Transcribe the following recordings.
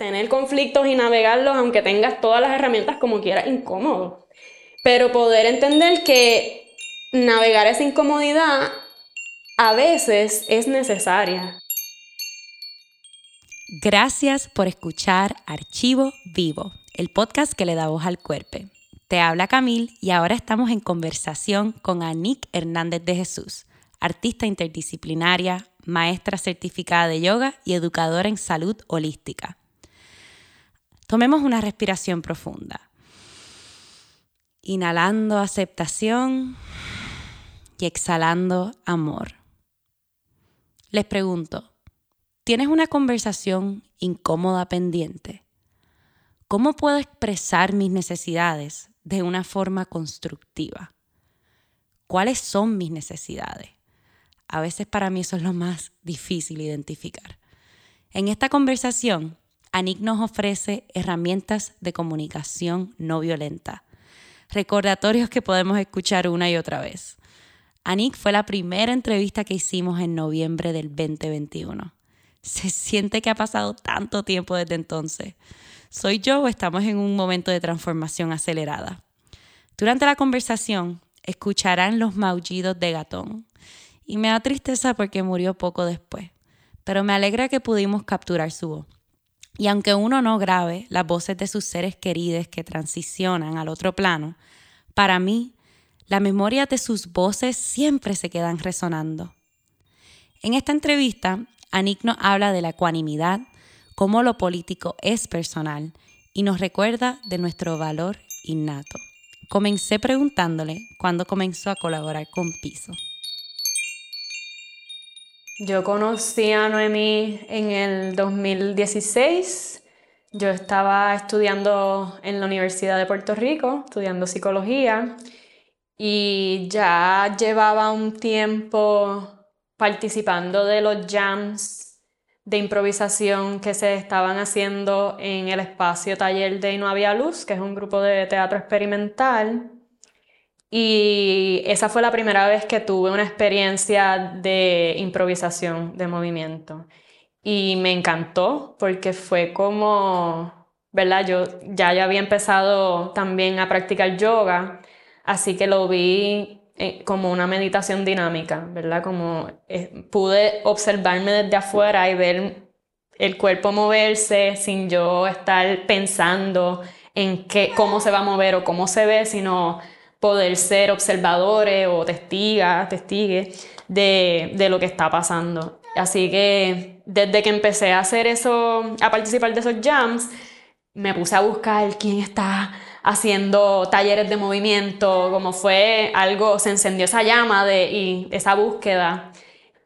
tener conflictos y navegarlos, aunque tengas todas las herramientas como quieras, incómodo. Pero poder entender que navegar esa incomodidad a veces es necesaria. Gracias por escuchar Archivo Vivo, el podcast que le da voz al cuerpo. Te habla Camil y ahora estamos en conversación con Anik Hernández de Jesús, artista interdisciplinaria, maestra certificada de yoga y educadora en salud holística. Tomemos una respiración profunda. Inhalando aceptación y exhalando amor. Les pregunto, ¿tienes una conversación incómoda pendiente? ¿Cómo puedo expresar mis necesidades de una forma constructiva? ¿Cuáles son mis necesidades? A veces para mí eso es lo más difícil identificar. En esta conversación Anik nos ofrece herramientas de comunicación no violenta, recordatorios que podemos escuchar una y otra vez. Anik fue la primera entrevista que hicimos en noviembre del 2021. Se siente que ha pasado tanto tiempo desde entonces. ¿Soy yo o estamos en un momento de transformación acelerada? Durante la conversación escucharán los maullidos de Gatón. Y me da tristeza porque murió poco después, pero me alegra que pudimos capturar su voz. Y aunque uno no grabe las voces de sus seres queridos que transicionan al otro plano, para mí, la memoria de sus voces siempre se quedan resonando. En esta entrevista, Anik nos habla de la ecuanimidad, cómo lo político es personal y nos recuerda de nuestro valor innato. Comencé preguntándole cuándo comenzó a colaborar con Piso. Yo conocí a Noemí en el 2016. Yo estaba estudiando en la Universidad de Puerto Rico, estudiando psicología, y ya llevaba un tiempo participando de los jams de improvisación que se estaban haciendo en el espacio taller de No Había Luz, que es un grupo de teatro experimental. Y esa fue la primera vez que tuve una experiencia de improvisación, de movimiento. Y me encantó porque fue como, ¿verdad? Yo ya yo había empezado también a practicar yoga, así que lo vi eh, como una meditación dinámica, ¿verdad? Como eh, pude observarme desde afuera y ver el cuerpo moverse sin yo estar pensando en qué, cómo se va a mover o cómo se ve, sino poder ser observadores o testigas, testigues de, de, lo que está pasando. Así que desde que empecé a hacer eso, a participar de esos jams, me puse a buscar quién está haciendo talleres de movimiento, como fue algo, se encendió esa llama de, y esa búsqueda.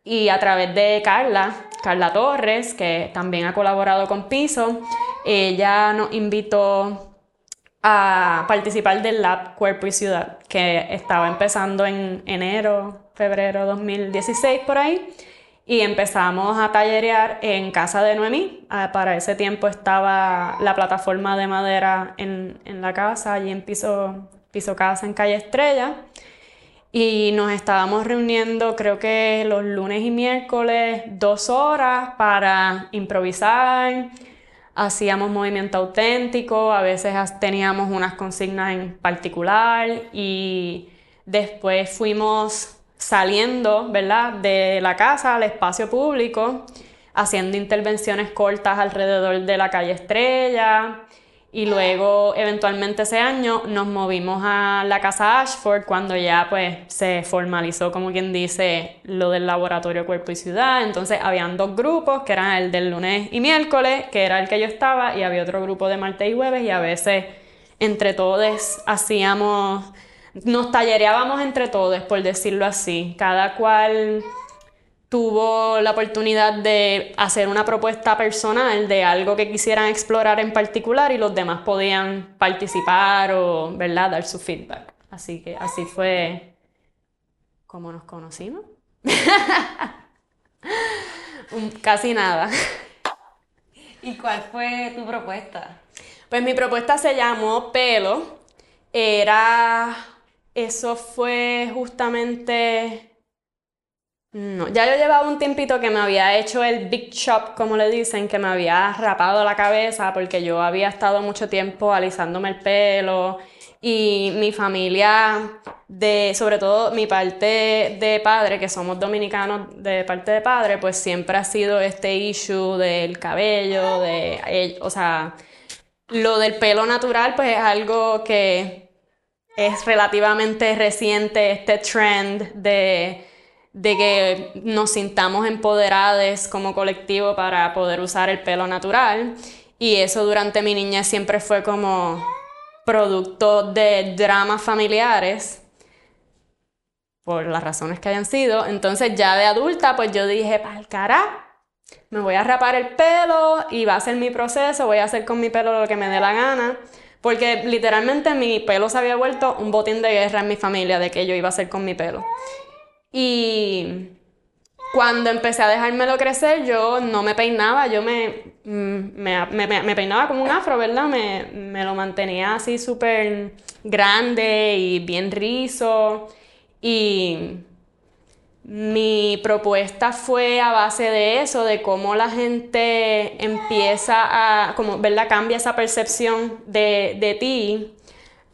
Y a través de Carla, Carla Torres, que también ha colaborado con Piso, ella nos invitó a participar del Lab Cuerpo y Ciudad, que estaba empezando en enero, febrero 2016 por ahí, y empezamos a tallerear en casa de Noemí. Ah, para ese tiempo estaba la plataforma de madera en, en la casa, allí en piso, piso casa en calle Estrella. Y nos estábamos reuniendo, creo que los lunes y miércoles, dos horas para improvisar, hacíamos movimiento auténtico, a veces teníamos unas consignas en particular y después fuimos saliendo, ¿verdad?, de la casa al espacio público, haciendo intervenciones cortas alrededor de la calle Estrella, y luego, eventualmente ese año, nos movimos a la casa Ashford cuando ya pues se formalizó, como quien dice, lo del laboratorio Cuerpo y Ciudad. Entonces, habían dos grupos, que eran el del lunes y miércoles, que era el que yo estaba, y había otro grupo de martes y jueves, y a veces entre todos hacíamos, nos tallereábamos entre todos, por decirlo así. Cada cual tuvo la oportunidad de hacer una propuesta personal de algo que quisieran explorar en particular y los demás podían participar o ¿verdad? dar su feedback. Así que así fue como nos conocimos. Casi nada. ¿Y cuál fue tu propuesta? Pues mi propuesta se llamó Pelo. Era, eso fue justamente No, ya yo llevaba un tiempito que me había hecho el big chop, como le dicen, que me había rapado la cabeza porque yo había estado mucho tiempo alisándome el pelo y mi familia, de, sobre todo mi parte de padre, que somos dominicanos de parte de padre, pues siempre ha sido este issue del cabello, de, o sea, lo del pelo natural, pues es algo que es relativamente reciente, este trend de de que nos sintamos empoderadas como colectivo para poder usar el pelo natural. Y eso durante mi niñez siempre fue como producto de dramas familiares, por las razones que hayan sido. Entonces ya de adulta, pues yo dije, pa'l cara, me voy a rapar el pelo y va a ser mi proceso, voy a hacer con mi pelo lo que me dé la gana. Porque literalmente mi pelo se había vuelto un botín de guerra en mi familia de que yo iba a hacer con mi pelo. Y cuando empecé a dejármelo crecer, yo no me peinaba, yo me, mm, me, peinaba como un afro, ¿verdad? Me, lo mantenía así súper grande y bien rizo. Y mi propuesta fue a base de eso, de cómo la gente empieza a, como, ¿verdad? Cambia esa percepción de, de ti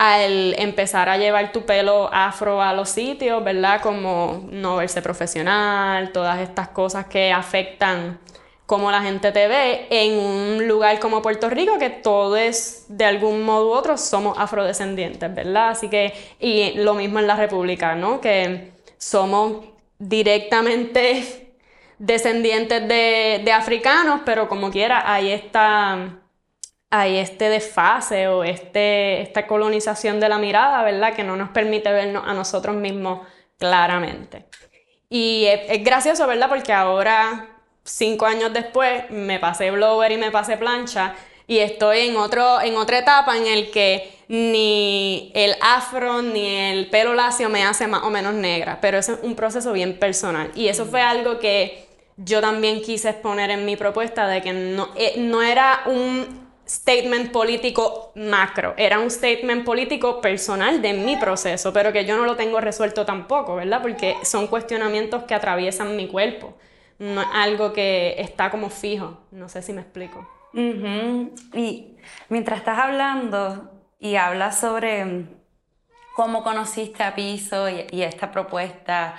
al empezar a llevar tu pelo afro a los sitios, ¿verdad? Como no verse profesional, todas estas cosas que afectan cómo la gente te ve en un lugar como Puerto Rico, que todos de algún modo u otro somos afrodescendientes, ¿verdad? Así que, y lo mismo en la República, ¿no? Que somos directamente descendientes de, africanos, pero como quiera, ahí está hay este desfase o este, esta colonización de la mirada, ¿verdad? Que no nos permite vernos a nosotros mismos claramente. Y es, gracioso, ¿verdad? Porque ahora, cinco años después, me pasé blower y me pasé plancha y estoy en, otro, en otra etapa en el que ni el afro ni el pelo lacio me hace más o menos negra, pero es un proceso bien personal. Y eso fue algo que yo también quise exponer en mi propuesta de que no, eh, no era un statement político macro, era un statement político personal de mi proceso, pero que yo no lo tengo resuelto tampoco, ¿verdad? Porque son cuestionamientos que atraviesan mi cuerpo, no es algo que está como fijo, no sé si me explico. Y mientras estás hablando y hablas sobre cómo conociste a Piso y, esta propuesta,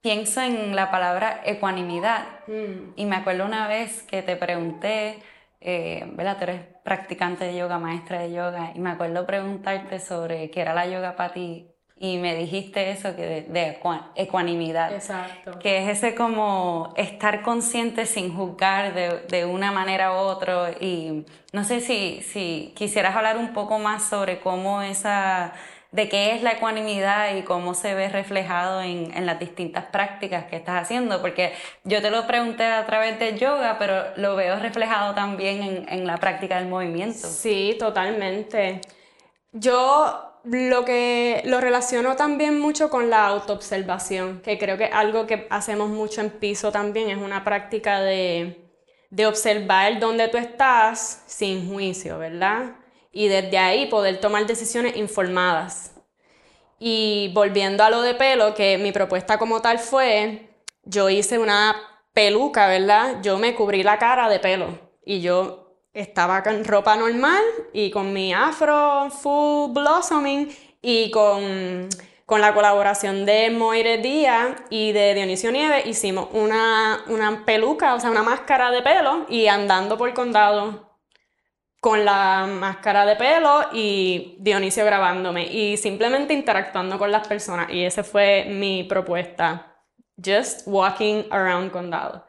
pienso en la palabra ecuanimidad. Mm. Y me acuerdo una vez que te pregunté, eh, ¿verdad? Tú eres practicante de yoga, maestra de yoga, y me acuerdo preguntarte sobre qué era la yoga para ti, y me dijiste eso, que de, ecuanimidad. Exacto. Que es ese como estar consciente sin juzgar de, de, una manera u otra, y no sé si, si quisieras hablar un poco más sobre cómo esa de qué es la ecuanimidad y cómo se ve reflejado en, en, las distintas prácticas que estás haciendo, porque yo te lo pregunté a través de yoga, pero lo veo reflejado también en, en la práctica del movimiento. Sí, totalmente. Yo lo que lo relaciono también mucho con la autoobservación, que creo que algo que hacemos mucho en piso también es una práctica de, de observar dónde tú estás sin juicio, ¿verdad? Y desde ahí poder tomar decisiones informadas. Y volviendo a lo de pelo, que mi propuesta como tal fue, yo hice una peluca, ¿verdad? Yo me cubrí la cara de pelo y yo estaba con ropa normal y con mi afro full blossoming y con, con la colaboración de Moire Díaz y de Dionisio Nieves hicimos una, una peluca, o sea, una máscara de pelo y andando por el condado con la máscara de pelo y Dionisio grabándome y simplemente interactuando con las personas. Y esa fue mi propuesta. Just walking around Condado.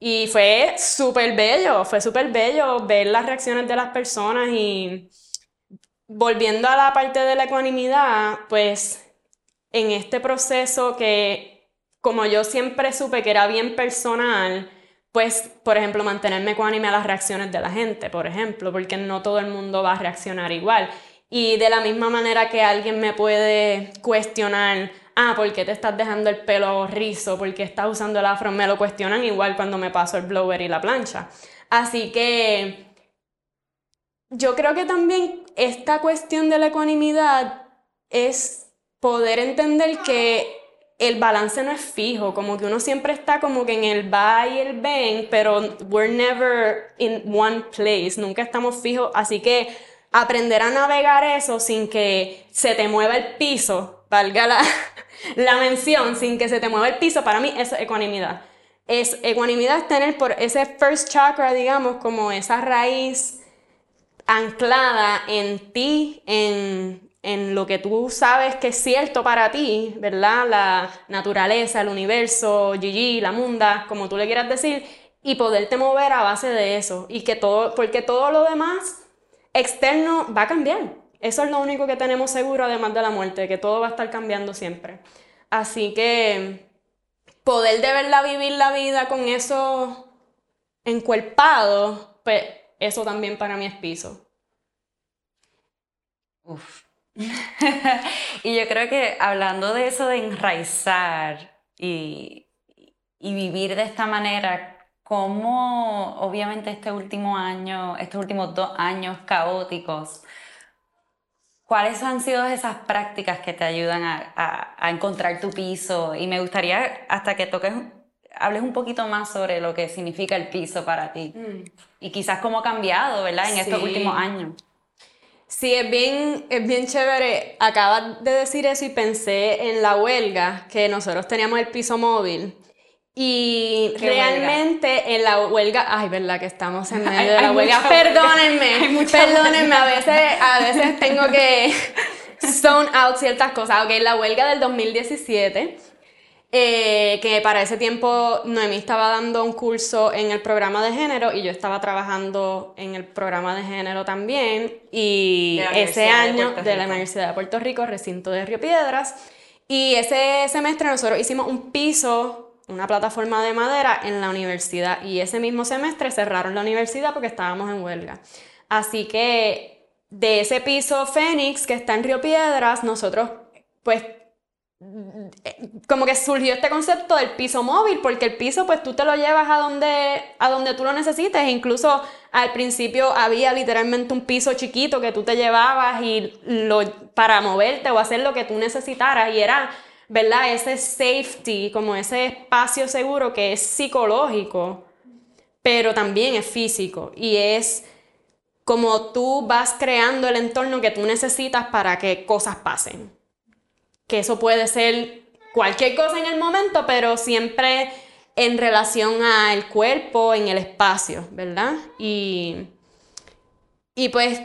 Y fue súper bello, fue súper bello ver las reacciones de las personas y volviendo a la parte de la ecuanimidad, pues en este proceso que como yo siempre supe que era bien personal, pues, por ejemplo, mantenerme ecuánime a las reacciones de la gente, por ejemplo, porque no todo el mundo va a reaccionar igual. Y de la misma manera que alguien me puede cuestionar, ah, ¿por qué te estás dejando el pelo rizo? ¿Por qué estás usando el afro? Me lo cuestionan igual cuando me paso el blower y la plancha. Así que yo creo que también esta cuestión de la ecuanimidad es poder entender que el balance no es fijo, como que uno siempre está como que en el va y el ven, pero we're never in one place, nunca estamos fijos, así que aprender a navegar eso sin que se te mueva el piso, valga la, la mención, sin que se te mueva el piso, para mí es ecuanimidad. Es, ecuanimidad tener por ese first chakra, digamos, como esa raíz anclada en ti, en, en lo que tú sabes que es cierto para ti, ¿verdad? La naturaleza, el universo, Gigi, la munda, como tú le quieras decir, y poderte mover a base de eso. Y que todo, porque todo lo demás externo va a cambiar. Eso es lo único que tenemos seguro, además de la muerte, que todo va a estar cambiando siempre. Así que poder de verdad vivir la vida con eso encuerpado, pues eso también para mí es piso. Uf, y yo creo que hablando de eso de enraizar y, y vivir de esta manera, cómo obviamente este último año, estos últimos dos años caóticos, ¿cuáles han sido esas prácticas que te ayudan a, a, encontrar tu piso? Y me gustaría hasta que toques, hables un poquito más sobre lo que significa el piso para ti. Mm. Y quizás cómo ha cambiado, ¿verdad? En estos últimos años. Sí, es bien, es bien chévere. Acabas de decir eso y pensé en la huelga, que nosotros teníamos el piso móvil. Y realmente en la huelga, ay, verdad que estamos en medio de la huelga. Perdónenme, perdónenme, a veces, a veces tengo que zone out ciertas cosas. Ok, la huelga del 2017 eh, que para ese tiempo Noemí estaba dando un curso en el programa de género y yo estaba trabajando en el programa de género también. Y ese año de, la Universidad de Puerto Rico, recinto de Río Piedras. Y ese semestre nosotros hicimos un piso, una plataforma de madera en la universidad. Y ese mismo semestre cerraron la universidad porque estábamos en huelga. Así que de ese piso Fénix que está en Río Piedras, nosotros pues como que surgió este concepto del piso móvil, porque el piso pues tú te lo llevas a donde, a donde tú lo necesites, incluso al principio había literalmente un piso chiquito que tú te llevabas y lo, para moverte o hacer lo que tú necesitaras. Y era, ¿verdad? Ese safety, como ese espacio seguro que es psicológico, pero también es físico. Y es como tú vas creando el entorno que tú necesitas para que cosas pasen que eso puede ser cualquier cosa en el momento, pero siempre en relación al cuerpo, en el espacio, ¿verdad? Y, y pues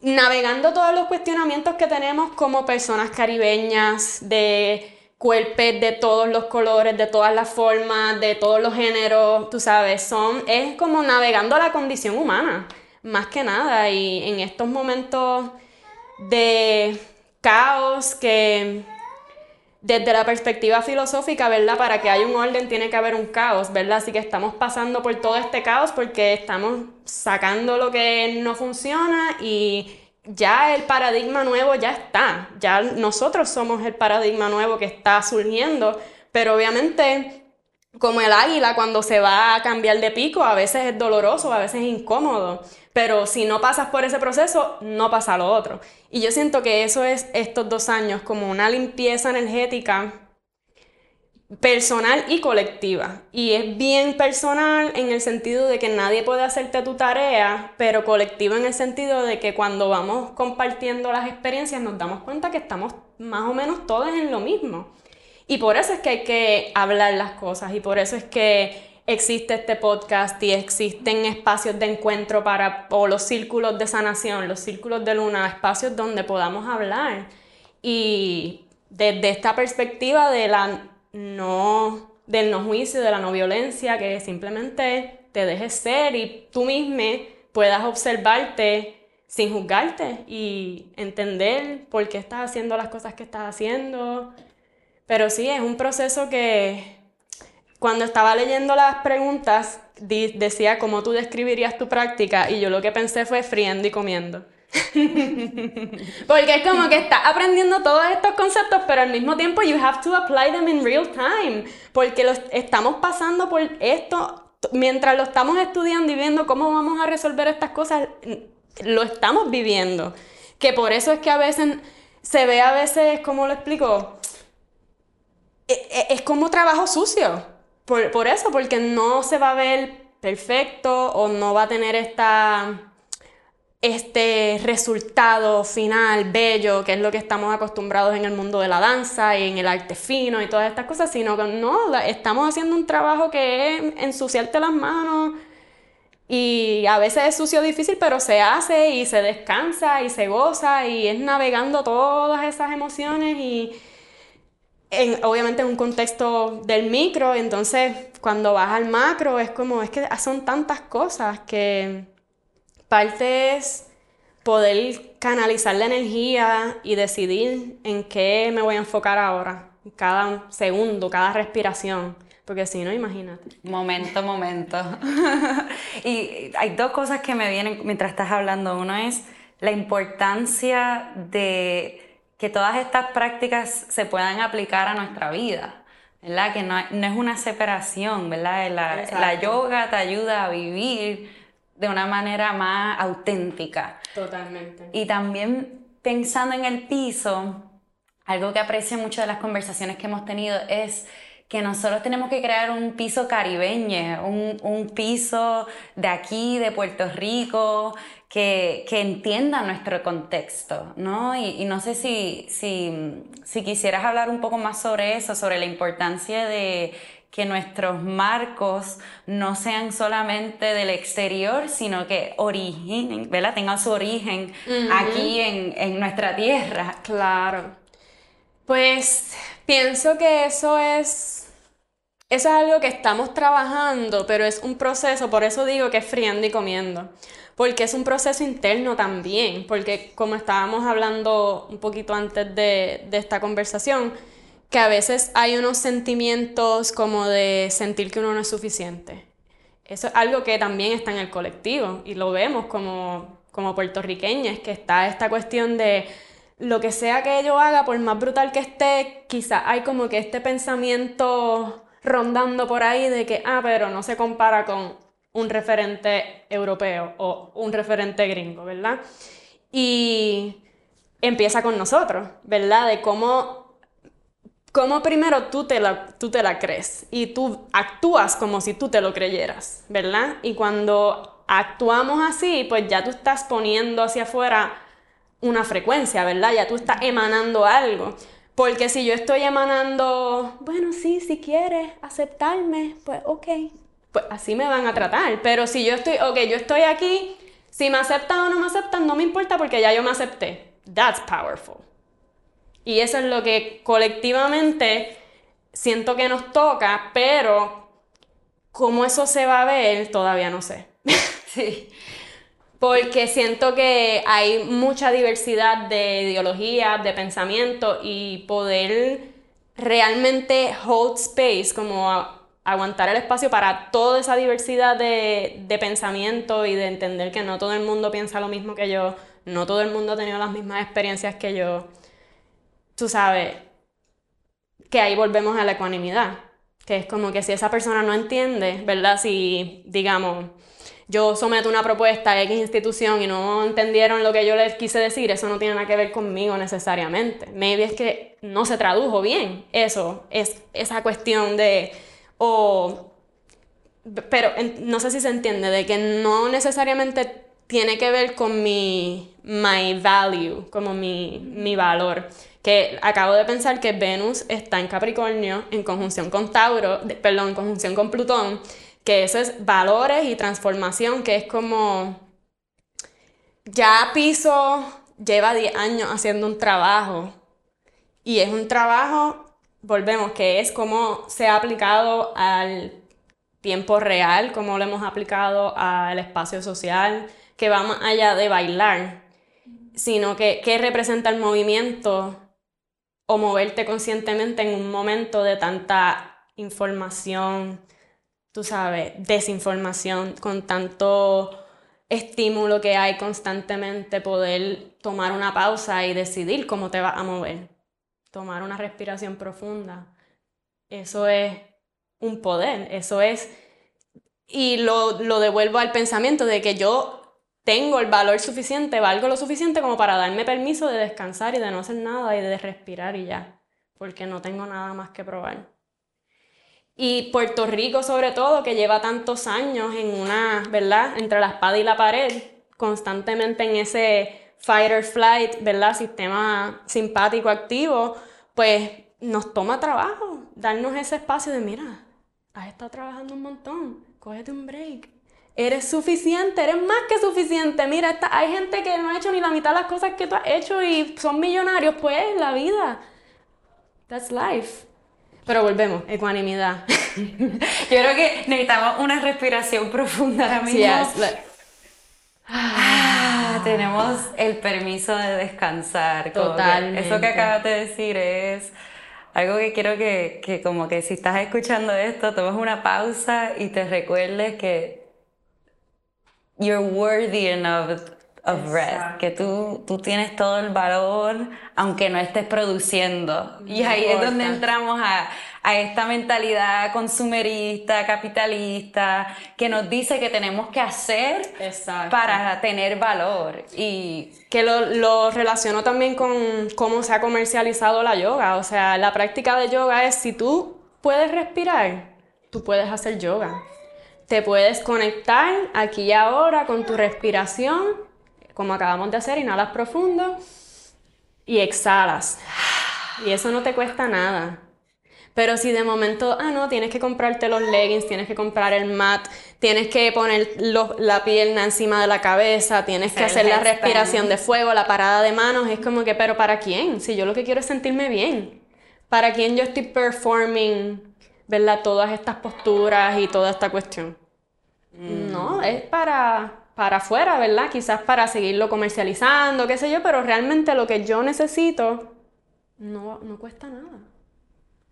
navegando todos los cuestionamientos que tenemos como personas caribeñas, de cuerpos de todos los colores, de todas las formas, de todos los géneros, tú sabes, son, es como navegando la condición humana, más que nada, y en estos momentos de caos que desde la perspectiva filosófica, ¿verdad? Para que haya un orden tiene que haber un caos, ¿verdad? Así que estamos pasando por todo este caos porque estamos sacando lo que no funciona y ya el paradigma nuevo ya está, ya nosotros somos el paradigma nuevo que está surgiendo, pero obviamente como el águila cuando se va a cambiar de pico, a veces es doloroso, a veces es incómodo, pero si no pasas por ese proceso, no pasa lo otro. Y yo siento que eso es estos dos años, como una limpieza energética personal y colectiva. Y es bien personal en el sentido de que nadie puede hacerte tu tarea, pero colectiva en el sentido de que cuando vamos compartiendo las experiencias nos damos cuenta que estamos más o menos todos en lo mismo. Y por eso es que hay que hablar las cosas y por eso es que existe este podcast y existen espacios de encuentro para, o los círculos de sanación, los círculos de luna, espacios donde podamos hablar. Y desde esta perspectiva de la no, del no juicio, de la no violencia, que simplemente te dejes ser y tú mismo puedas observarte sin juzgarte y entender por qué estás haciendo las cosas que estás haciendo, pero sí, es un proceso que cuando estaba leyendo las preguntas decía cómo tú describirías tu práctica y yo lo que pensé fue friendo y comiendo. Porque es como que estás aprendiendo todos estos conceptos, pero al mismo tiempo you have to apply them in real time. Porque los, estamos pasando por esto, mientras lo estamos estudiando y viendo cómo vamos a resolver estas cosas, lo estamos viviendo. Que por eso es que a veces se ve a veces, ¿cómo lo explico? e, e, es como trabajo sucio. Por, eso, porque no se va a ver perfecto o no va a tener esta este resultado final bello, que es lo que estamos acostumbrados en el mundo de la danza y en el arte fino y todas estas cosas, sino que no, estamos haciendo un trabajo que es ensuciarte las manos y a veces es sucio difícil, pero se hace y se descansa y se goza y es navegando todas esas emociones y en, obviamente en un contexto del micro, entonces cuando vas al macro es como, es que son tantas cosas que parte es poder canalizar la energía y decidir en qué me voy a enfocar ahora, cada segundo, cada respiración. Porque si no, imagínate. Momento, momento. y hay dos cosas que me vienen mientras estás hablando. Uno es la importancia de que todas estas prácticas se puedan aplicar a nuestra vida. ¿verdad? Que no, no es una separación, ¿verdad? La, la yoga te ayuda a vivir de una manera más auténtica. Totalmente. Y también pensando en el piso, algo que aprecio mucho de las conversaciones que hemos tenido es que nosotros tenemos que crear un piso caribeño, un, un piso de aquí, de Puerto Rico, que, que entienda nuestro contexto, ¿no? Y, y no sé si, si, si quisieras hablar un poco más sobre eso, sobre la importancia de que nuestros marcos no sean solamente del exterior, sino que originen, ¿verdad? tengan su origen aquí en, en, nuestra tierra. Claro. Pues pienso que eso es, eso es algo que estamos trabajando, pero es un proceso, por eso digo que es friendo y comiendo, porque es un proceso interno también, porque como estábamos hablando un poquito antes de, de esta conversación, que a veces hay unos sentimientos como de sentir que uno no es suficiente. Eso es algo que también está en el colectivo y lo vemos como, como puertorriqueños, que está esta cuestión de lo que sea que yo haga, por más brutal que esté, quizá hay como que este pensamiento rondando por ahí de que, ah, pero no se compara con un referente europeo o un referente gringo, ¿verdad? Y empieza con nosotros, ¿verdad? De cómo cómo primero tú te, la, tú te la crees y tú actúas como si tú te lo creyeras, ¿verdad? Y cuando actuamos así, pues ya tú estás poniendo hacia afuera una frecuencia, ¿verdad? Ya tú estás emanando algo. Porque si yo estoy emanando, bueno, sí, si quieres aceptarme, pues ok, pues así me van a tratar. Pero si yo estoy, ok, yo estoy aquí, si me aceptan o no me aceptan, no me importa porque ya yo me acepté. That's powerful. Y eso es lo que colectivamente siento que nos toca, pero cómo eso se va a ver todavía no sé. Sí. Porque siento que hay mucha diversidad de ideologías, de pensamiento y poder realmente hold space, como aguantar el espacio para toda esa diversidad de, de pensamiento y de entender que no todo el mundo piensa lo mismo que yo, no todo el mundo ha tenido las mismas experiencias que yo tú sabes, que ahí volvemos a la ecuanimidad, que es como que si esa persona no entiende, ¿verdad? Si, digamos, yo someto una propuesta a X institución y no entendieron lo que yo les quise decir, eso no tiene nada que ver conmigo necesariamente. Maybe es que no se tradujo bien. Eso es esa cuestión de, o, pero no sé si se entiende, de que no necesariamente tiene que ver con mi my value, como mi, mi valor que acabo de pensar que Venus está en Capricornio en conjunción con Tauro, perdón, en conjunción con Plutón, que eso es valores y transformación, que es como ya Piso lleva 10 años haciendo un trabajo y es un trabajo, volvemos, que es como se ha aplicado al tiempo real, como lo hemos aplicado al espacio social, que va más allá de bailar, sino que, que representa el movimiento o moverte conscientemente en un momento de tanta información, tú sabes, desinformación, con tanto estímulo que hay constantemente, poder tomar una pausa y decidir cómo te vas a mover, tomar una respiración profunda. Eso es un poder, eso es... Y lo, lo devuelvo al pensamiento de que yo tengo el valor suficiente, valgo lo suficiente como para darme permiso de descansar y de no hacer nada y de respirar y ya. porque no tengo nada más que probar. Y Puerto Rico sobre todo, que lleva tantos años en una, ¿verdad? Entre la espada y la pared, constantemente en ese fight or flight, ¿verdad? Sistema simpático activo, pues nos toma trabajo darnos ese espacio de, mira, has estado trabajando un montón, cógete un break. Eres suficiente, eres más que suficiente. Mira, hay gente que no ha hecho ni la mitad de las cosas que tú has hecho y son millonarios. Pues la vida. That's life. Pero volvemos, ecuanimidad. Yo creo que necesitamos una respiración profunda ahora mismo. Ah, tenemos el permiso de descansar. Totalmente. Eso que acabas de decir es algo que quiero que, que, como que si estás escuchando esto, tomes una pausa y te recuerdes que you're worthy enough of rest, que tú, tú tienes todo el valor aunque no estés produciendo. y ahí es donde entramos a, a, esta mentalidad consumerista, capitalista, que nos dice que tenemos que hacer para tener valor. Y que lo, lo relaciono también con cómo se ha comercializado la yoga. O sea, la práctica de yoga es si tú puedes respirar, tú puedes hacer yoga. Te puedes conectar aquí y ahora con tu respiración como acabamos de hacer, inhalas profundo y exhalas. Y eso no te cuesta nada. Pero si de momento, ah, no, tienes que comprarte los leggings, tienes que comprar el mat, tienes que poner la pierna encima de la cabeza, tienes que hacer la respiración de fuego, la parada de manos, es como que, pero ¿para quién? Si yo lo que quiero es sentirme bien. ¿Para quién yo estoy performing, verdad, todas estas posturas y toda esta cuestión? Mm. No, es para para afuera, ¿verdad? Quizás para seguirlo comercializando, qué sé yo, pero realmente lo que yo necesito no, no cuesta nada.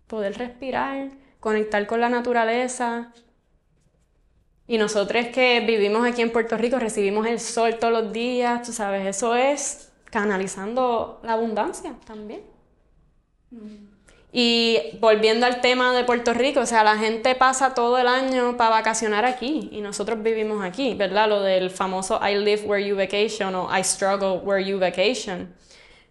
Poder respirar, conectar con la naturaleza. Y nosotros que vivimos aquí en Puerto Rico, recibimos el sol todos los días, tú sabes, eso es canalizando la abundancia también. Mm. Y volviendo al tema de Puerto Rico, o sea, la gente pasa todo el año para vacacionar aquí y nosotros vivimos aquí, ¿verdad? Lo del famoso I live where you vacation o I struggle where you vacation.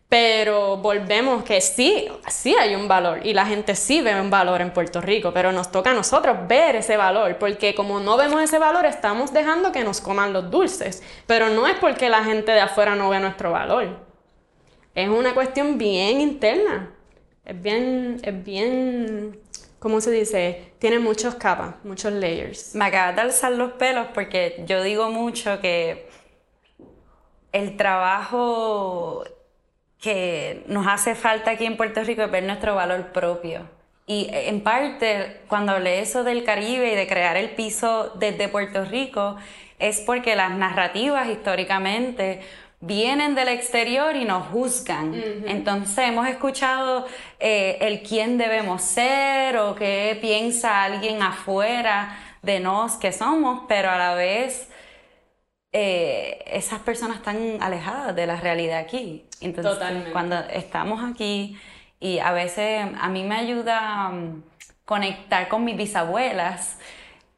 Pero volvemos que sí, sí hay un valor y la gente sí ve un valor en Puerto Rico, pero nos toca a nosotros ver ese valor, porque como no vemos ese valor, estamos dejando que nos coman los dulces, pero no es porque la gente de afuera no ve nuestro valor. Es una cuestión bien interna. Es bien, es bien, ¿cómo se dice? Tiene muchos capas, muchos layers. Me acabas de alzar los pelos porque yo digo mucho que el trabajo que nos hace falta aquí en Puerto Rico es ver nuestro valor propio. Y en parte, cuando hablé eso del Caribe y de crear el piso desde Puerto Rico, es porque las narrativas históricamente vienen del exterior y nos juzgan. Entonces hemos escuchado eh, el quién debemos ser o qué piensa alguien afuera de nos que somos, pero a la vez eh, esas personas están alejadas de la realidad aquí. Entonces cuando estamos aquí y a veces a mí me ayuda mm, conectar con mis bisabuelas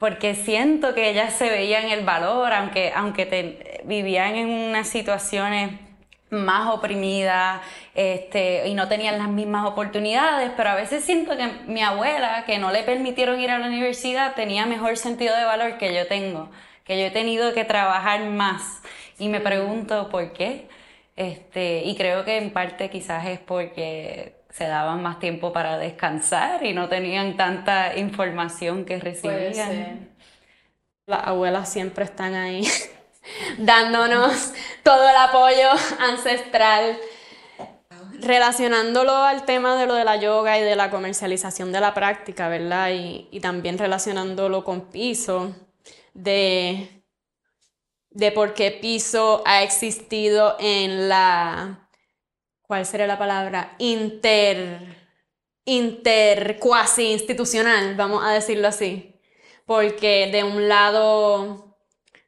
porque siento que ellas se veían el valor, aunque, aunque vivían en unas situaciones más oprimidas este, y no tenían las mismas oportunidades, pero a veces siento que mi abuela, que no le permitieron ir a la universidad, tenía mejor sentido de valor que yo tengo, que yo he tenido que trabajar más. Y me pregunto por qué. Este, y creo que en parte quizás es porque se daban más tiempo para descansar y no tenían tanta información que recibían. Las abuelas siempre están ahí dándonos todo el apoyo ancestral. Relacionándolo al tema de lo de la yoga y de la comercialización de la práctica, ¿verdad? Y, y también relacionándolo con piso, de, de por qué piso ha existido en la ¿cuál sería la palabra? Inter, inter, cuasi institucional, vamos a decirlo así. Porque de un lado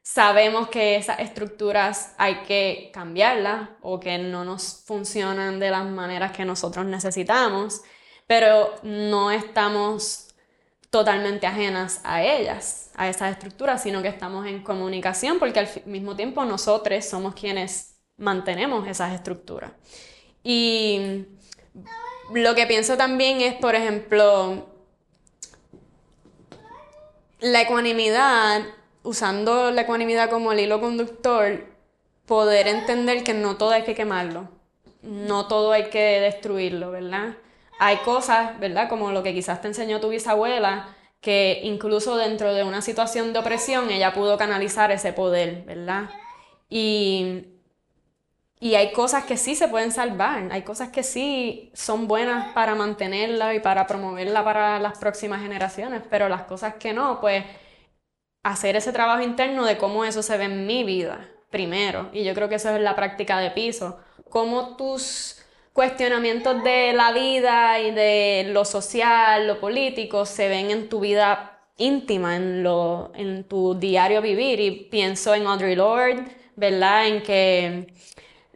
sabemos que esas estructuras hay que cambiarlas o que no nos funcionan de las maneras que nosotros necesitamos, pero no estamos totalmente ajenas a ellas, a esas estructuras, sino que estamos en comunicación porque al mismo tiempo nosotros somos quienes mantenemos esas estructuras. Y lo que pienso también es, por ejemplo, la ecuanimidad, usando la ecuanimidad como el hilo conductor, poder entender que no todo hay que quemarlo, no todo hay que destruirlo, ¿verdad? Hay cosas, ¿verdad? Como lo que quizás te enseñó tu bisabuela, que incluso dentro de una situación de opresión ella pudo canalizar ese poder, ¿verdad? Y, y hay cosas que sí se pueden salvar, hay cosas que sí son buenas para mantenerla y para promoverla para las próximas generaciones, pero las cosas que no, pues hacer ese trabajo interno de cómo eso se ve en mi vida primero. Y yo creo que eso es la práctica de piso. Cómo tus cuestionamientos de la vida y de lo social, lo político, se ven en tu vida íntima, en, lo, en tu diario vivir. Y pienso en Audre Lorde, ¿verdad? En que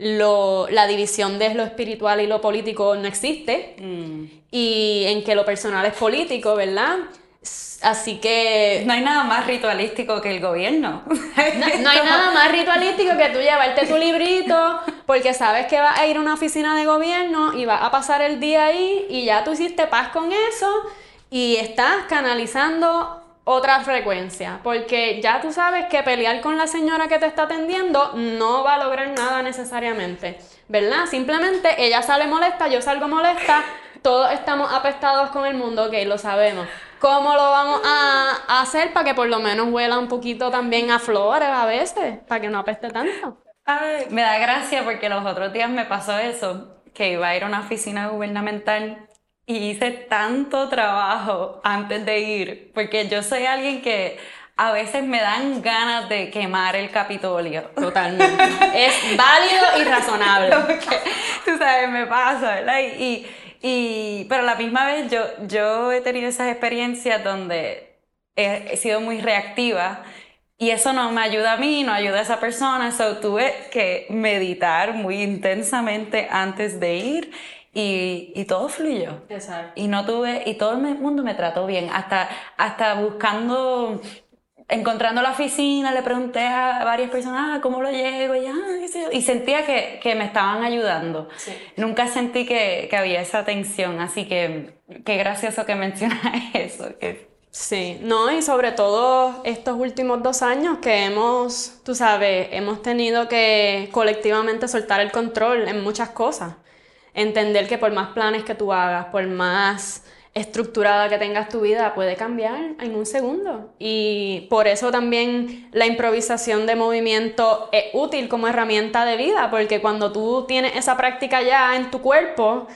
lo, la división de lo espiritual y lo político no existe. Mm. Y en que lo personal es político, ¿verdad? Así que... No hay nada más ritualístico que el gobierno. No, hay nada más ritualístico que tú llevarte tu librito porque sabes que vas a ir a una oficina de gobierno y vas a pasar el día ahí y ya tú hiciste paz con eso y estás canalizando otra frecuencia, porque ya tú sabes que pelear con la señora que te está atendiendo no va a lograr nada necesariamente, ¿verdad? Simplemente ella sale molesta, yo salgo molesta, todos estamos apestados con el mundo, ok, lo sabemos. ¿Cómo lo vamos a, hacer para que por lo menos huela un poquito también a flores a veces, para que no apeste tanto? Ay, me da gracia porque los otros días me pasó eso, que iba a ir a una oficina gubernamental y hice tanto trabajo antes de ir, porque yo soy alguien que a veces me dan ganas de quemar el Capitolio. Totalmente. es válido y razonable. tú sabes, me pasa, ¿verdad? y y, pero a la misma vez yo, yo he tenido esas experiencias donde he, sido muy reactiva y eso no me ayuda a mí, no ayuda a esa persona. So tuve que meditar muy intensamente antes de ir y, y, todo fluyó. Exacto. Y no tuve, y todo el mundo me trató bien, hasta, hasta buscando encontrando la oficina, le pregunté a varias personas, ah, ¿cómo lo llego? Y, ah, y sentía que, que, me estaban ayudando. Nunca sentí que, que, había esa tensión, así que qué gracioso que mencionas eso. Sí, no, y sobre todo estos últimos dos años que hemos, tú sabes, hemos tenido que colectivamente soltar el control en muchas cosas. Entender que por más planes que tú hagas, por más estructurada que tengas tu vida puede cambiar en un segundo. Y por eso también la improvisación de movimiento es útil como herramienta de vida, porque cuando tú tienes esa práctica ya en tu cuerpo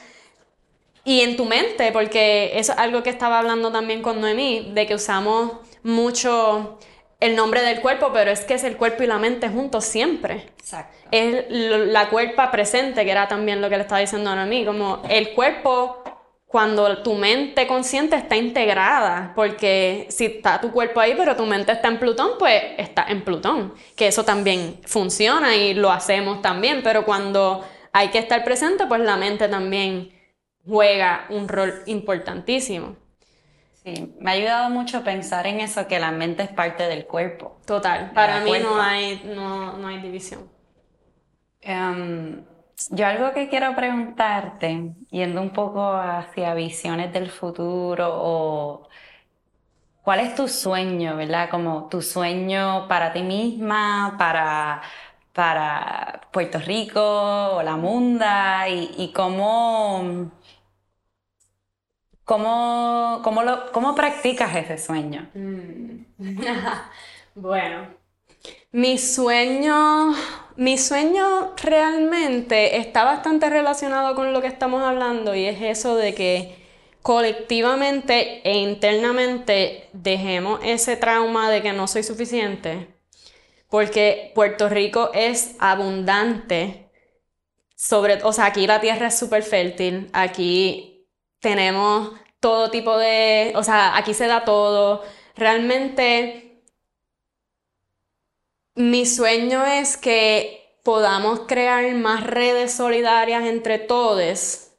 y en tu mente, porque eso es algo que estaba hablando también con Noemí, de que usamos mucho el nombre del cuerpo, pero es que es el cuerpo y la mente juntos siempre. Exacto. Es la cuerpa presente, que era también lo que le estaba diciendo a Noemí, como el cuerpo cuando tu mente consciente está integrada, porque si está tu cuerpo ahí, pero tu mente está en Plutón, pues está en Plutón, que eso también funciona y lo hacemos también, pero cuando hay que estar presente, pues la mente también juega un rol importantísimo. Sí, me ha ayudado mucho pensar en eso, que la mente es parte del cuerpo. Total, para mí no hay, no, hay división. Em, yo algo que quiero preguntarte, yendo un poco hacia visiones del futuro o cuál es tu sueño, ¿verdad? Como tu sueño para ti misma, para, para Puerto Rico o la Munda y, cómo, cómo, cómo, lo, cómo practicas ese sueño. Mm. bueno, mi sueño mi sueño realmente está bastante relacionado con lo que estamos hablando y es eso de que colectivamente e internamente dejemos ese trauma de que no soy suficiente, porque Puerto Rico es abundante, sobre, o sea, aquí la tierra es súper fértil, aquí tenemos todo tipo de, o sea, aquí se da todo, realmente mi sueño es que podamos crear más redes solidarias entre todos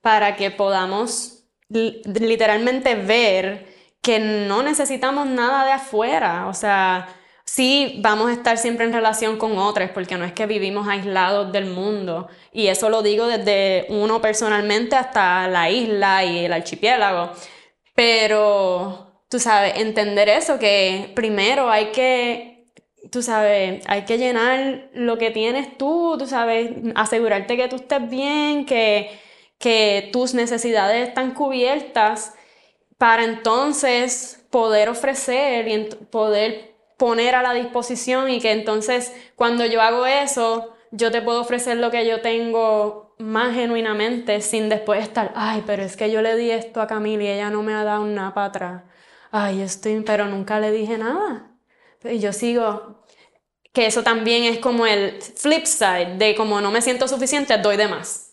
para que podamos literalmente ver que no necesitamos nada de afuera. O sea, sí vamos a estar siempre en relación con otros, porque no es que vivimos aislados del mundo. Y eso lo digo desde uno personalmente hasta la isla y el archipiélago. Pero, tú sabes, entender eso, que primero hay que, tú sabes, hay que llenar lo que tienes tú, tú sabes, asegurarte que tú estés bien, que, que tus necesidades están cubiertas para entonces poder ofrecer y poder poner a la disposición y que entonces cuando yo hago eso, yo te puedo ofrecer lo que yo tengo más genuinamente sin después estar, ay, pero es que yo le di esto a Camila y ella no me ha dado nada para atrás. Ay, estoy, pero nunca le dije nada. Y yo sigo, que eso también es como el flip side de como no me siento suficiente, doy de más.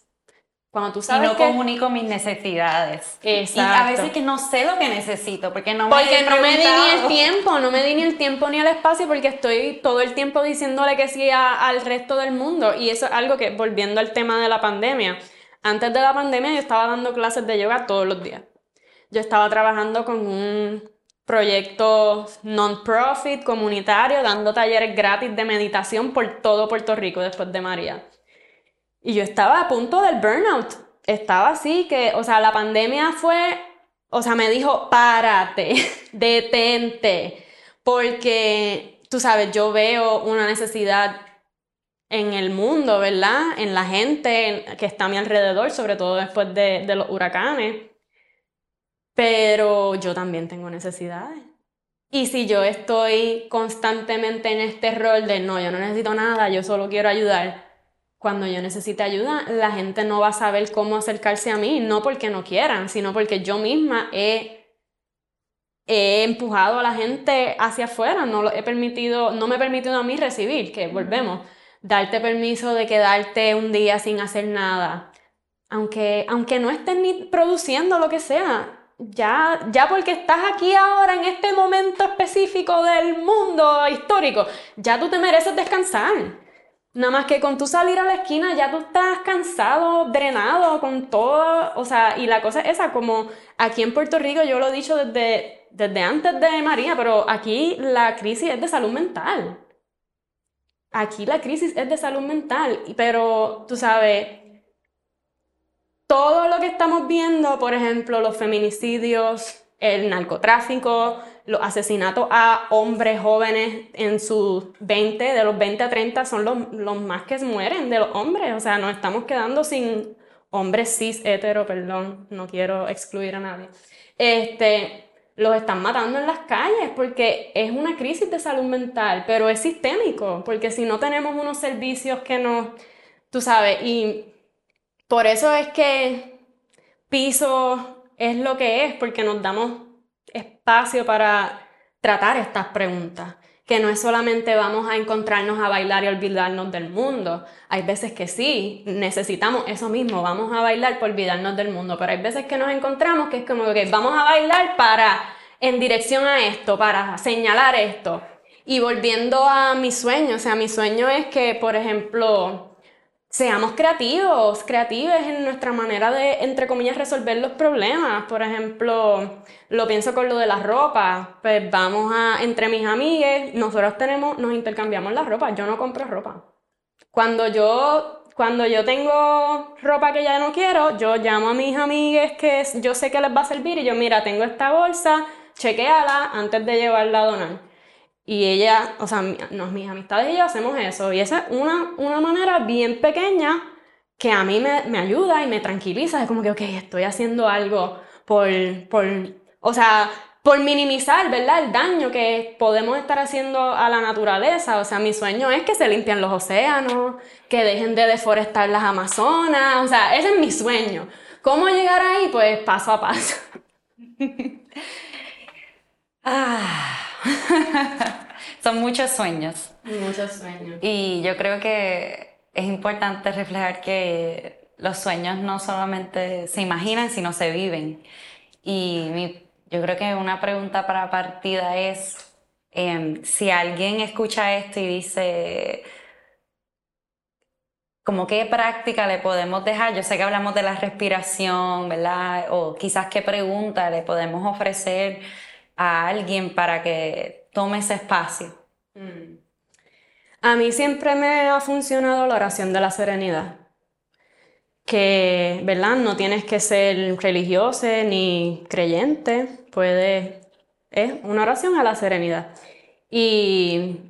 Cuando tú sabes y no comunico mis necesidades. Exacto. Y a veces que no sé lo que necesito, porque no me Porque no me di ni el tiempo, no me di ni el tiempo ni el espacio, porque estoy todo el tiempo diciéndole que sí al resto del mundo. Y eso es algo que, volviendo al tema de la pandemia, antes de la pandemia yo estaba dando clases de yoga todos los días. Yo estaba trabajando con un proyecto non-profit comunitario, dando talleres gratis de meditación por todo Puerto Rico después de María. Y yo estaba a punto del burnout. Estaba así que, o sea, la pandemia fue, o sea, me dijo, párate, detente, porque, tú sabes, yo veo una necesidad en el mundo, ¿verdad? En la gente que está a mi alrededor, sobre todo después de, de los huracanes. Pero yo también tengo necesidades. Y si yo estoy constantemente en este rol de no, yo no necesito nada, yo solo quiero ayudar, cuando yo necesite ayuda, la gente no va a saber cómo acercarse a mí, no porque no quieran, sino porque yo misma he, he empujado a la gente hacia afuera, no lo he permitido, no me he permitido a mí recibir, que volvemos, darte permiso de quedarte un día sin hacer nada, aunque, aunque no estés ni produciendo lo que sea. Ya, ya porque estás aquí ahora en este momento específico del mundo histórico, ya tú te mereces descansar Nada más que con tú salir a la esquina ya tú estás cansado, drenado con todo, o sea, y la cosa es esa, como aquí en Puerto Rico, yo lo he dicho desde, desde antes de María, pero aquí la crisis es de salud mental. Aquí la crisis es de salud mental, pero tú sabes, todo lo que estamos viendo, por ejemplo, los feminicidios, el narcotráfico, los asesinatos a hombres jóvenes en sus 20, de los 20 a 30, son los, más que mueren de los hombres. O sea, nos estamos quedando sin hombres cis, hetero, perdón, no quiero excluir a nadie. Este, los están matando en las calles porque es una crisis de salud mental, pero es sistémico, porque si no tenemos unos servicios que nos, tú sabes, y por eso es que piso es lo que es porque nos damos espacio para tratar estas preguntas, que no es solamente vamos a encontrarnos a bailar y olvidarnos del mundo. Hay veces que sí, necesitamos eso mismo, vamos a bailar por olvidarnos del mundo, pero hay veces que nos encontramos que es como que vamos a bailar para en dirección a esto, para señalar esto. Y volviendo a mi sueño, o sea, mi sueño es que, por ejemplo, seamos creativos, creativos en nuestra manera de, entre comillas, resolver los problemas. Por ejemplo, lo pienso con lo de las ropas. Pues vamos a, entre mis amigues, nosotros tenemos, nos intercambiamos las ropas. Yo no compro ropa. Cuando yo, cuando yo tengo ropa que ya no quiero, yo llamo a mis amigues que yo sé que les va a servir y yo, mira, tengo esta bolsa, chequeala antes de llevarla a donar. Y ella, o sea, nos, mis amistades y yo hacemos eso. Y esa es una, una manera bien pequeña que a mí me, me, ayuda y me tranquiliza. Es como que, ok, estoy haciendo algo por, por, o sea, por minimizar, ¿verdad? El daño que podemos estar haciendo a la naturaleza. O sea, mi sueño es que se limpian los océanos, que dejen de deforestar las Amazonas. O sea, ese es mi sueño. ¿Cómo llegar ahí? Pues paso a paso. ah. Son muchos sueños. Muchos sueños. Y yo creo que es importante reflejar que los sueños no solamente se imaginan, sino se viven. Y yo creo que una pregunta para partida es, em, si alguien escucha esto y dice, como qué práctica le podemos dejar, yo sé que hablamos de la respiración, ¿verdad? O quizás qué pregunta le podemos ofrecer a alguien para que tome ese espacio. Mm. A mí siempre me ha funcionado la oración de la serenidad. Que, ¿verdad? No tienes que ser religioso ni creyente, puede es una oración a la serenidad. Y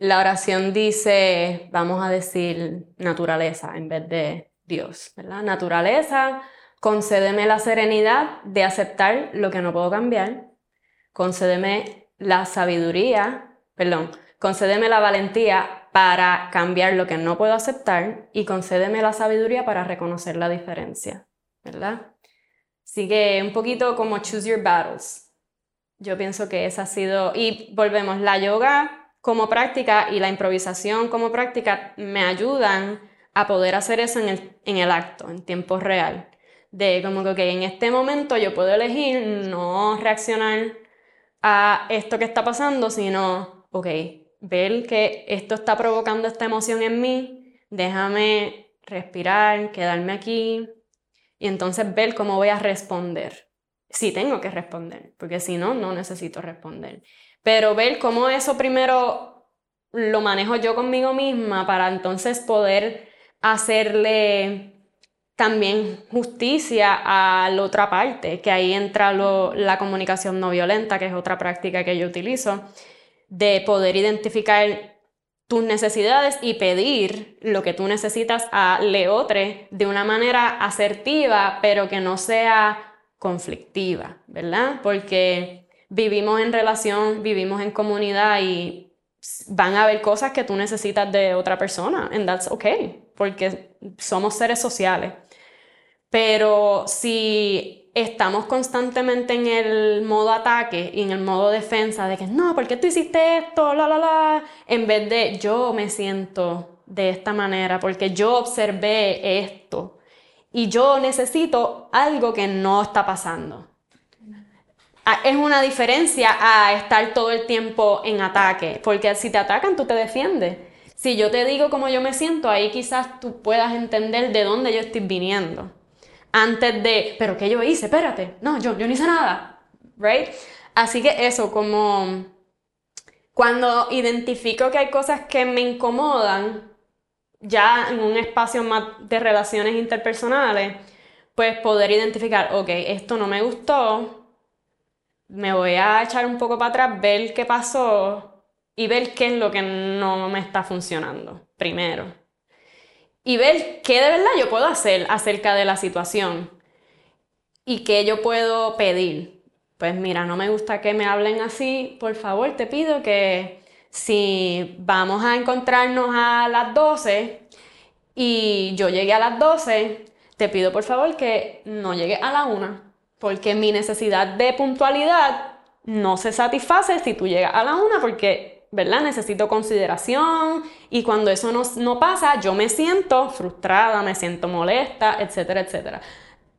la oración dice, vamos a decir, naturaleza en vez de Dios, ¿verdad? Naturaleza, concédeme la serenidad de aceptar lo que no puedo cambiar, concédeme la sabiduría, perdón, concédeme la valentía para cambiar lo que no puedo aceptar y concédeme la sabiduría para reconocer la diferencia, ¿verdad? Así que un poquito como choose your battles. Yo pienso que esa ha sido, y volvemos, la yoga como práctica y la improvisación como práctica me ayudan a poder hacer eso en el, en el acto, en tiempo real. De como que en este momento yo puedo elegir no reaccionar a esto que está pasando, sino, ok, ver que esto está provocando esta emoción en mí, déjame respirar, quedarme aquí y entonces ver cómo voy a responder. Si tengo que responder, porque si no, no necesito responder. Pero ver cómo eso primero lo manejo yo conmigo misma para entonces poder hacerle también justicia a la otra parte, que ahí entra la comunicación no violenta, que es otra práctica que yo utilizo, de poder identificar tus necesidades y pedir lo que tú necesitas a leotre de una manera asertiva, pero que no sea conflictiva, ¿verdad? Porque vivimos en relación, vivimos en comunidad y van a haber cosas que tú necesitas de otra persona, and that's okay, porque somos seres sociales. Pero si estamos constantemente en el modo ataque y en el modo defensa de que no, ¿por qué tú hiciste esto? La, la, la. En vez de yo me siento de esta manera porque yo observé esto y yo necesito algo que no está pasando. Ah, es una diferencia a estar todo el tiempo en ataque, porque si te atacan tú te defiendes. Si yo te digo cómo yo me siento, ahí quizás tú puedas entender de dónde yo estoy viniendo antes de, pero ¿qué yo hice? Espérate, no, yo, yo no hice nada, ¿right? Así que eso, como cuando identifico que hay cosas que me incomodan, ya en un espacio más de relaciones interpersonales, pues poder identificar, ok, esto no me gustó, me voy a echar un poco para atrás, ver qué pasó y ver qué es lo que no me está funcionando primero y ver qué de verdad yo puedo hacer acerca de la situación y qué yo puedo pedir. Pues mira, no me gusta que me hablen así, por favor te pido que si vamos a encontrarnos a las 12 y yo llegué a las 12, te pido por favor que no llegue a la 1, porque mi necesidad de puntualidad no se satisface si tú llegas a la 1 porque ¿verdad? Necesito consideración y cuando eso no, pasa, yo me siento frustrada, me siento molesta, etcétera, etcétera.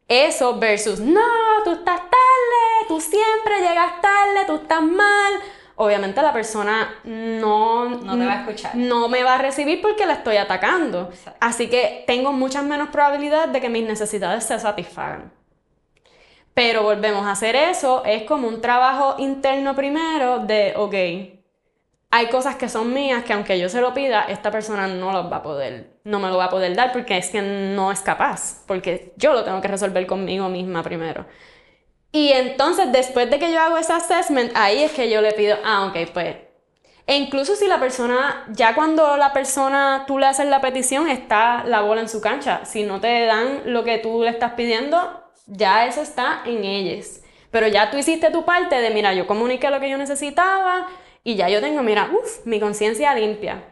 Eso versus, no, tú estás tarde, tú siempre llegas tarde, tú estás mal. Obviamente la persona no, no te va a escuchar. No me va a recibir porque la estoy atacando. Así que tengo muchas menos probabilidades de que mis necesidades se satisfagan. Pero volvemos a hacer eso, es como un trabajo interno primero de, ok, hay cosas que son mías que aunque yo se lo pida, esta persona no va a poder, no me lo va a poder dar porque es que no es capaz, porque yo lo tengo que resolver conmigo misma primero. Y entonces después de que yo hago ese assessment, ahí es que yo le pido, ah, ok, pues. E incluso si la persona, ya cuando la persona, tú le haces la petición, está la bola en su cancha. Si no te dan lo que tú le estás pidiendo, ya eso está en ellos. Pero ya tú hiciste tu parte de, mira, yo comuniqué lo que yo necesitaba, y ya yo tengo, mira, uff, mi conciencia limpia.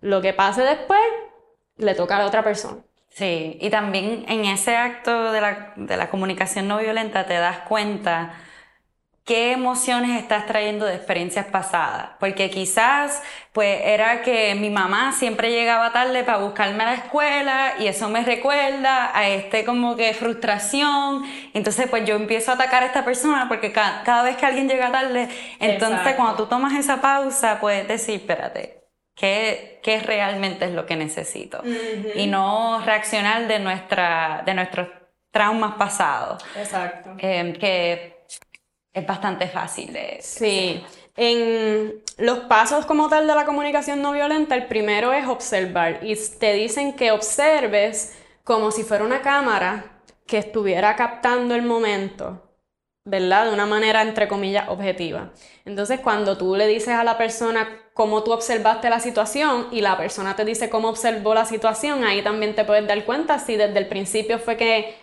Lo que pase después le toca a la otra persona. Sí, y también en ese acto de la, de la comunicación no violenta te das cuenta qué emociones estás trayendo de experiencias pasadas. Porque quizás, pues, era que mi mamá siempre llegaba tarde para buscarme a la escuela y eso me recuerda a este como que frustración. Entonces, pues yo empiezo a atacar a esta persona porque cada, vez que alguien llega tarde, entonces cuando tú tomas esa pausa, puedes decir, espérate, ¿qué, qué realmente es lo que necesito? Y no reaccionar de, nuestra, de nuestros traumas pasados. Exacto. Eh, que es bastante fácil de... Sí, En los pasos como tal de la comunicación no violenta, el primero es observar y te dicen que observes como si fuera una cámara que estuviera captando el momento, ¿verdad? De una manera entre comillas objetiva. Entonces, cuando tú le dices a la persona cómo tú observaste la situación y la persona te dice cómo observó la situación, ahí también te puedes dar cuenta si desde el principio fue que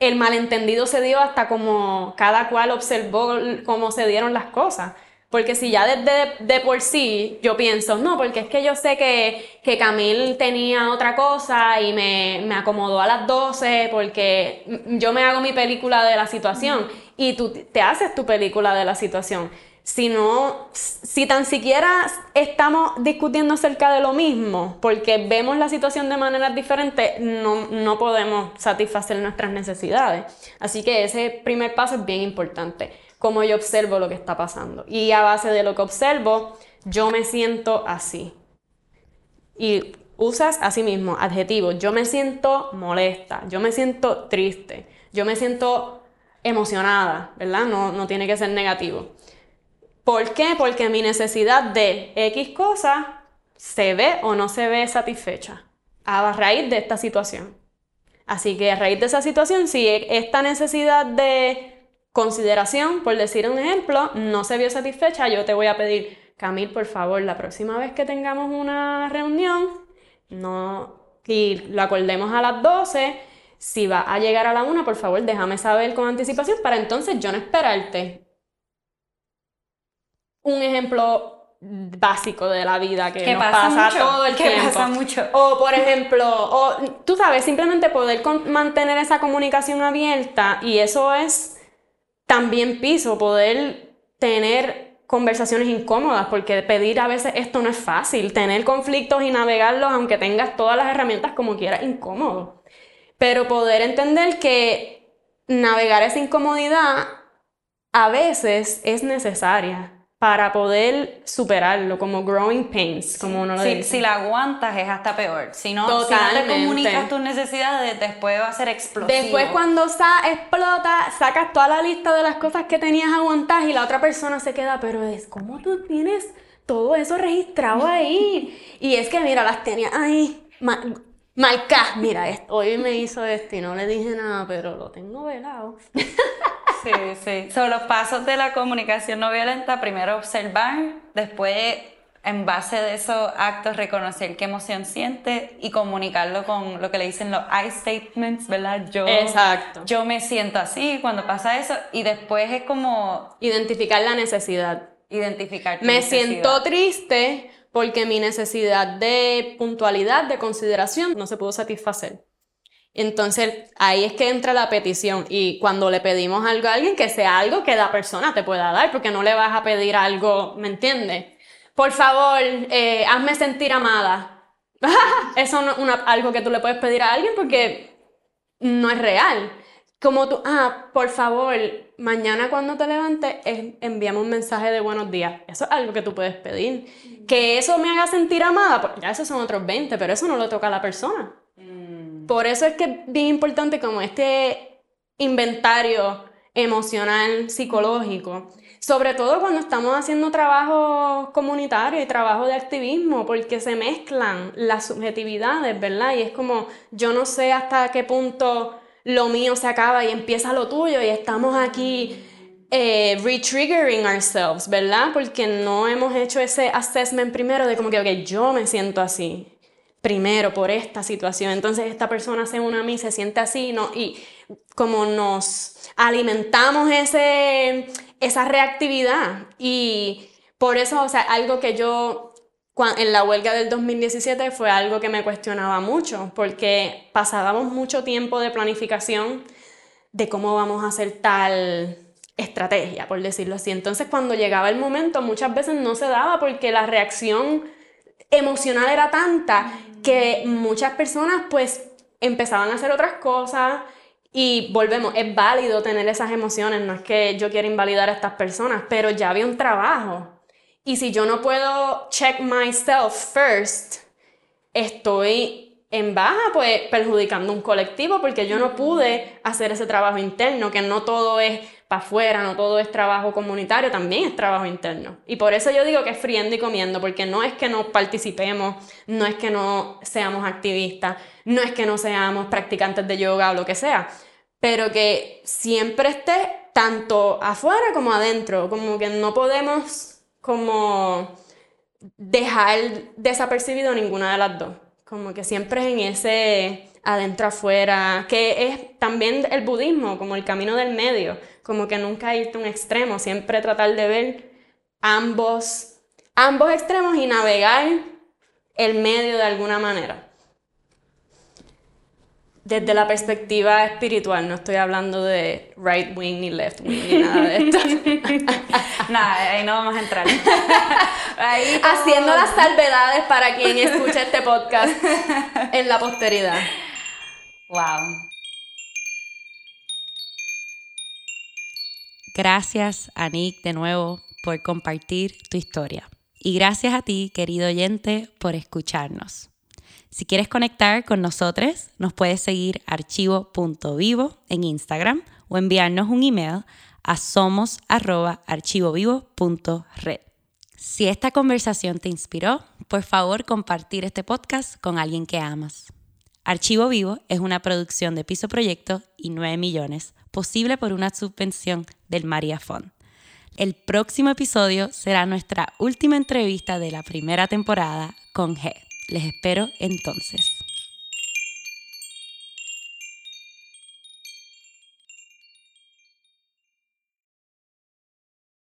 el malentendido se dio hasta como cada cual observó cómo se dieron las cosas. Porque si ya desde de, por sí yo pienso, no, porque es que yo sé que, que Camil tenía otra cosa y me, me, acomodó a las 12 porque yo me hago mi película de la situación y tú te haces tu película de la situación. Si no, si tan siquiera estamos discutiendo acerca de lo mismo, porque vemos la situación de maneras diferentes, no, no podemos satisfacer nuestras necesidades. Así que ese primer paso es bien importante cómo yo observo lo que está pasando. Y a base de lo que observo, yo me siento así. Y usas así mismo, adjetivos. Yo me siento molesta, yo me siento triste, yo me siento emocionada, ¿verdad? No, no tiene que ser negativo. ¿Por qué? Porque mi necesidad de X cosa se ve o no se ve satisfecha a raíz de esta situación. Así que a raíz de esa situación, si esta necesidad de consideración, por decir un ejemplo, no se vio satisfecha, yo te voy a pedir, Camil, por favor, la próxima vez que tengamos una reunión, no, y lo acordemos a las 12, si va a llegar a la 1, por favor, déjame saber con anticipación para entonces yo no esperarte. Un ejemplo básico de la vida que, nos pasa, todo el tiempo. Pasa mucho. O por ejemplo, o tú sabes, simplemente poder mantener esa comunicación abierta y eso es también piso, poder tener conversaciones incómodas, porque pedir a veces esto no es fácil, tener conflictos y navegarlos, aunque tengas todas las herramientas como quieras, incómodo. Pero poder entender que navegar esa incomodidad a veces es necesaria para poder superarlo, como growing pains, como uno lo dice. Si la aguantas es hasta peor. Si no, si no te comunicas tus necesidades, después va a ser explosivo. Después cuando sa explota, sacas toda la lista de las cosas que tenías aguantadas y la otra persona se queda, pero es como tú tienes todo eso registrado ahí. y es que mira, las tenía ahí. Marca, mira, hoy me hizo esto y no le dije nada, pero lo tengo velado. Sí, sí. Son los pasos de la comunicación no violenta, primero observar, después en base de esos actos reconocer qué emoción siente y comunicarlo con lo que le dicen los I statements, ¿verdad? Yo, Exacto. Yo me siento así cuando pasa eso y después es como... Identificar la necesidad. Identificar. me siento triste porque mi necesidad de puntualidad, de consideración, no se pudo satisfacer. Entonces ahí es que entra la petición y cuando le pedimos algo a alguien, que sea algo que la persona te pueda dar, porque no le vas a pedir algo, ¿me entiendes? Por favor, eh, hazme sentir amada. Eso no es algo que tú le puedes pedir a alguien porque no es real. Como tú, ah, por favor, mañana cuando te levantes, envíame un mensaje de buenos días. Eso es algo que tú puedes pedir. Que eso me haga sentir amada, pues ya esos son otros 20, pero eso no lo toca a la persona. Por eso es que es bien importante como este inventario emocional, psicológico, sobre todo cuando estamos haciendo trabajo comunitario y trabajo de activismo, porque se mezclan las subjetividades, ¿verdad? Y es como, yo no sé hasta qué punto lo mío se acaba y empieza lo tuyo y estamos aquí eh, retriggering ourselves, ¿verdad? Porque no hemos hecho ese assessment primero de como que, yo me siento así primero por esta situación. Entonces esta persona se une a mí, se siente así, ¿no? Y como nos alimentamos ese, esa reactividad. Y por eso, o sea, algo que yo en la huelga del 2017 fue algo que me cuestionaba mucho, porque pasábamos mucho tiempo de planificación de cómo vamos a hacer tal estrategia, por decirlo así. Entonces cuando llegaba el momento muchas veces no se daba porque la reacción emocional era tanta que muchas personas pues empezaban a hacer otras cosas y volvemos, es válido tener esas emociones, no es que yo quiera invalidar a estas personas, pero ya había un trabajo. Y si yo no puedo check myself first, estoy en baja, pues perjudicando un colectivo porque yo no pude hacer ese trabajo interno, que no todo es para afuera, no todo es trabajo comunitario, también es trabajo interno. Y por eso yo digo que es friendo y comiendo, porque no es que no participemos, no es que no seamos activistas, no es que no seamos practicantes de yoga o lo que sea, pero que siempre esté tanto afuera como adentro, como que no podemos como dejar desapercibido ninguna de las dos, como que siempre es en ese adentro afuera, que es también el budismo, como el camino del medio, como que nunca irte a un extremo, siempre tratar de ver ambos, ambos extremos y navegar el medio de alguna manera. Desde la perspectiva espiritual, no estoy hablando de right wing ni left wing ni nada de esto. nada, ahí no vamos a entrar. Haciendo las salvedades para quien escuche este podcast en la posteridad. Wow. Gracias a Nick de nuevo por compartir tu historia. Y gracias a ti, querido oyente, por escucharnos. Si quieres conectar con nosotros, nos puedes seguir archivo.vivo en Instagram o enviarnos un email a somos@archivovivo.red. Si esta conversación te inspiró, por favor compartir este podcast con alguien que amas. Archivo Vivo es una producción de Piso Proyecto y 9 millones, posible por una subvención del María Fond. El próximo episodio será nuestra última entrevista de la primera temporada con G. Les espero entonces.